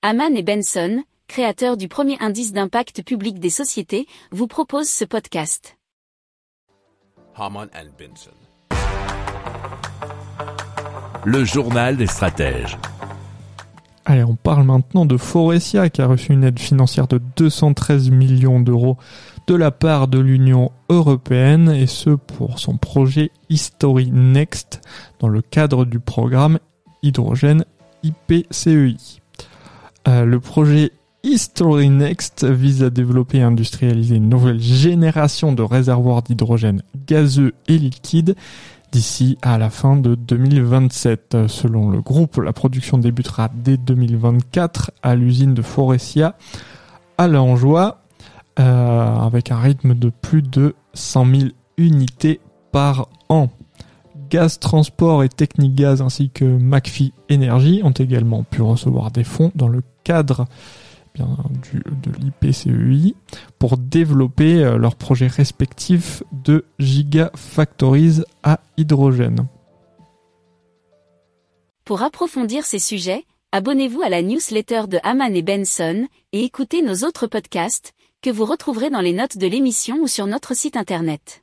Haman et Benson, créateurs du premier indice d'impact public des sociétés, vous proposent ce podcast. Haman and Benson. Le journal des stratèges. Allez, on parle maintenant de Forestia qui a reçu une aide financière de 213 millions d'euros de la part de l'Union européenne et ce pour son projet History Next dans le cadre du programme hydrogène IPCEI. Euh, le projet History Next vise à développer et industrialiser une nouvelle génération de réservoirs d'hydrogène gazeux et liquide d'ici à la fin de 2027. Selon le groupe, la production débutera dès 2024 à l'usine de Forestia à Langeois euh, avec un rythme de plus de 100 000 unités par an. Gaz Transport et Technique Gaz ainsi que McPhee Energy ont également pu recevoir des fonds dans le cadre du, de l'IPCEI pour développer euh, leurs projets respectifs de gigafactories à hydrogène. Pour approfondir ces sujets, abonnez-vous à la newsletter de Haman et Benson et écoutez nos autres podcasts que vous retrouverez dans les notes de l'émission ou sur notre site internet.